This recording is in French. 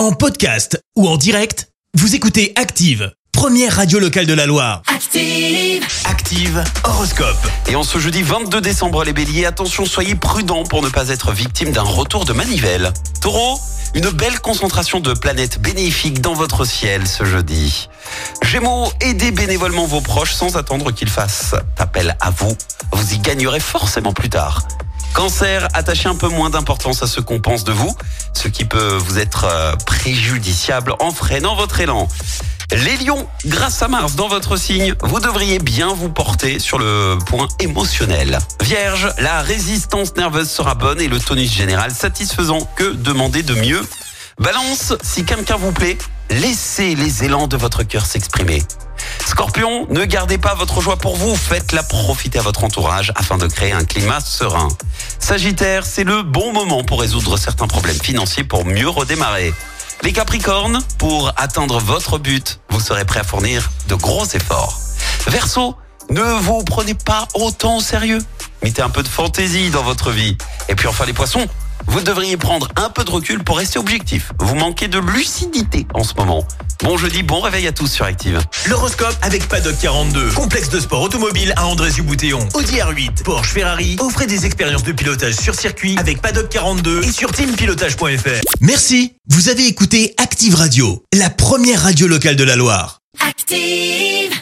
En podcast ou en direct, vous écoutez Active, première radio locale de la Loire. Active. Active Horoscope. Et en ce jeudi 22 décembre, les béliers, attention, soyez prudents pour ne pas être victime d'un retour de manivelle. Taureau, une belle concentration de planètes bénéfiques dans votre ciel ce jeudi. Gémeaux, aidez bénévolement vos proches sans attendre qu'ils fassent appel à vous. Vous y gagnerez forcément plus tard. Cancer, attachez un peu moins d'importance à ce qu'on pense de vous, ce qui peut vous être euh, préjudiciable en freinant votre élan. Les lions, grâce à Mars dans votre signe, vous devriez bien vous porter sur le point émotionnel. Vierge, la résistance nerveuse sera bonne et le tonus général satisfaisant. Que demander de mieux? Balance, si quelqu'un vous plaît, laissez les élans de votre cœur s'exprimer. Scorpion, ne gardez pas votre joie pour vous, faites-la profiter à votre entourage afin de créer un climat serein. Sagittaire, c'est le bon moment pour résoudre certains problèmes financiers pour mieux redémarrer. Les Capricornes, pour atteindre votre but, vous serez prêt à fournir de gros efforts. Verseau, ne vous prenez pas autant au sérieux. Mettez un peu de fantaisie dans votre vie. Et puis enfin les poissons, vous devriez prendre un peu de recul pour rester objectif. Vous manquez de lucidité en ce moment. Bon jeudi, bon réveil à tous sur Active. L'horoscope avec Paddock 42. Complexe de sport automobile à André-Boutéon. Audi R8, Porsche, Ferrari. Offrez des expériences de pilotage sur circuit avec Paddock 42 et sur teampilotage.fr. Merci. Vous avez écouté Active Radio, la première radio locale de la Loire. Active.